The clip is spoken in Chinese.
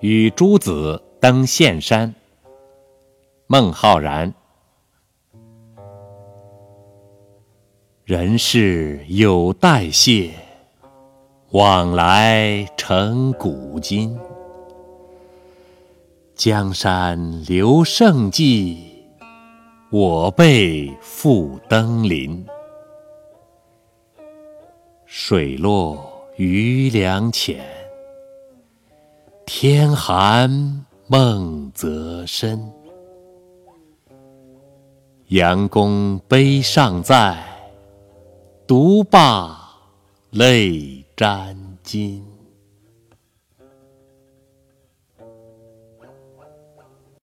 与诸子登岘山。孟浩然。人世有代谢，往来成古今。江山留胜迹，我辈复登临。水落鱼梁浅，天寒梦泽深。杨公碑尚在，独霸泪沾襟。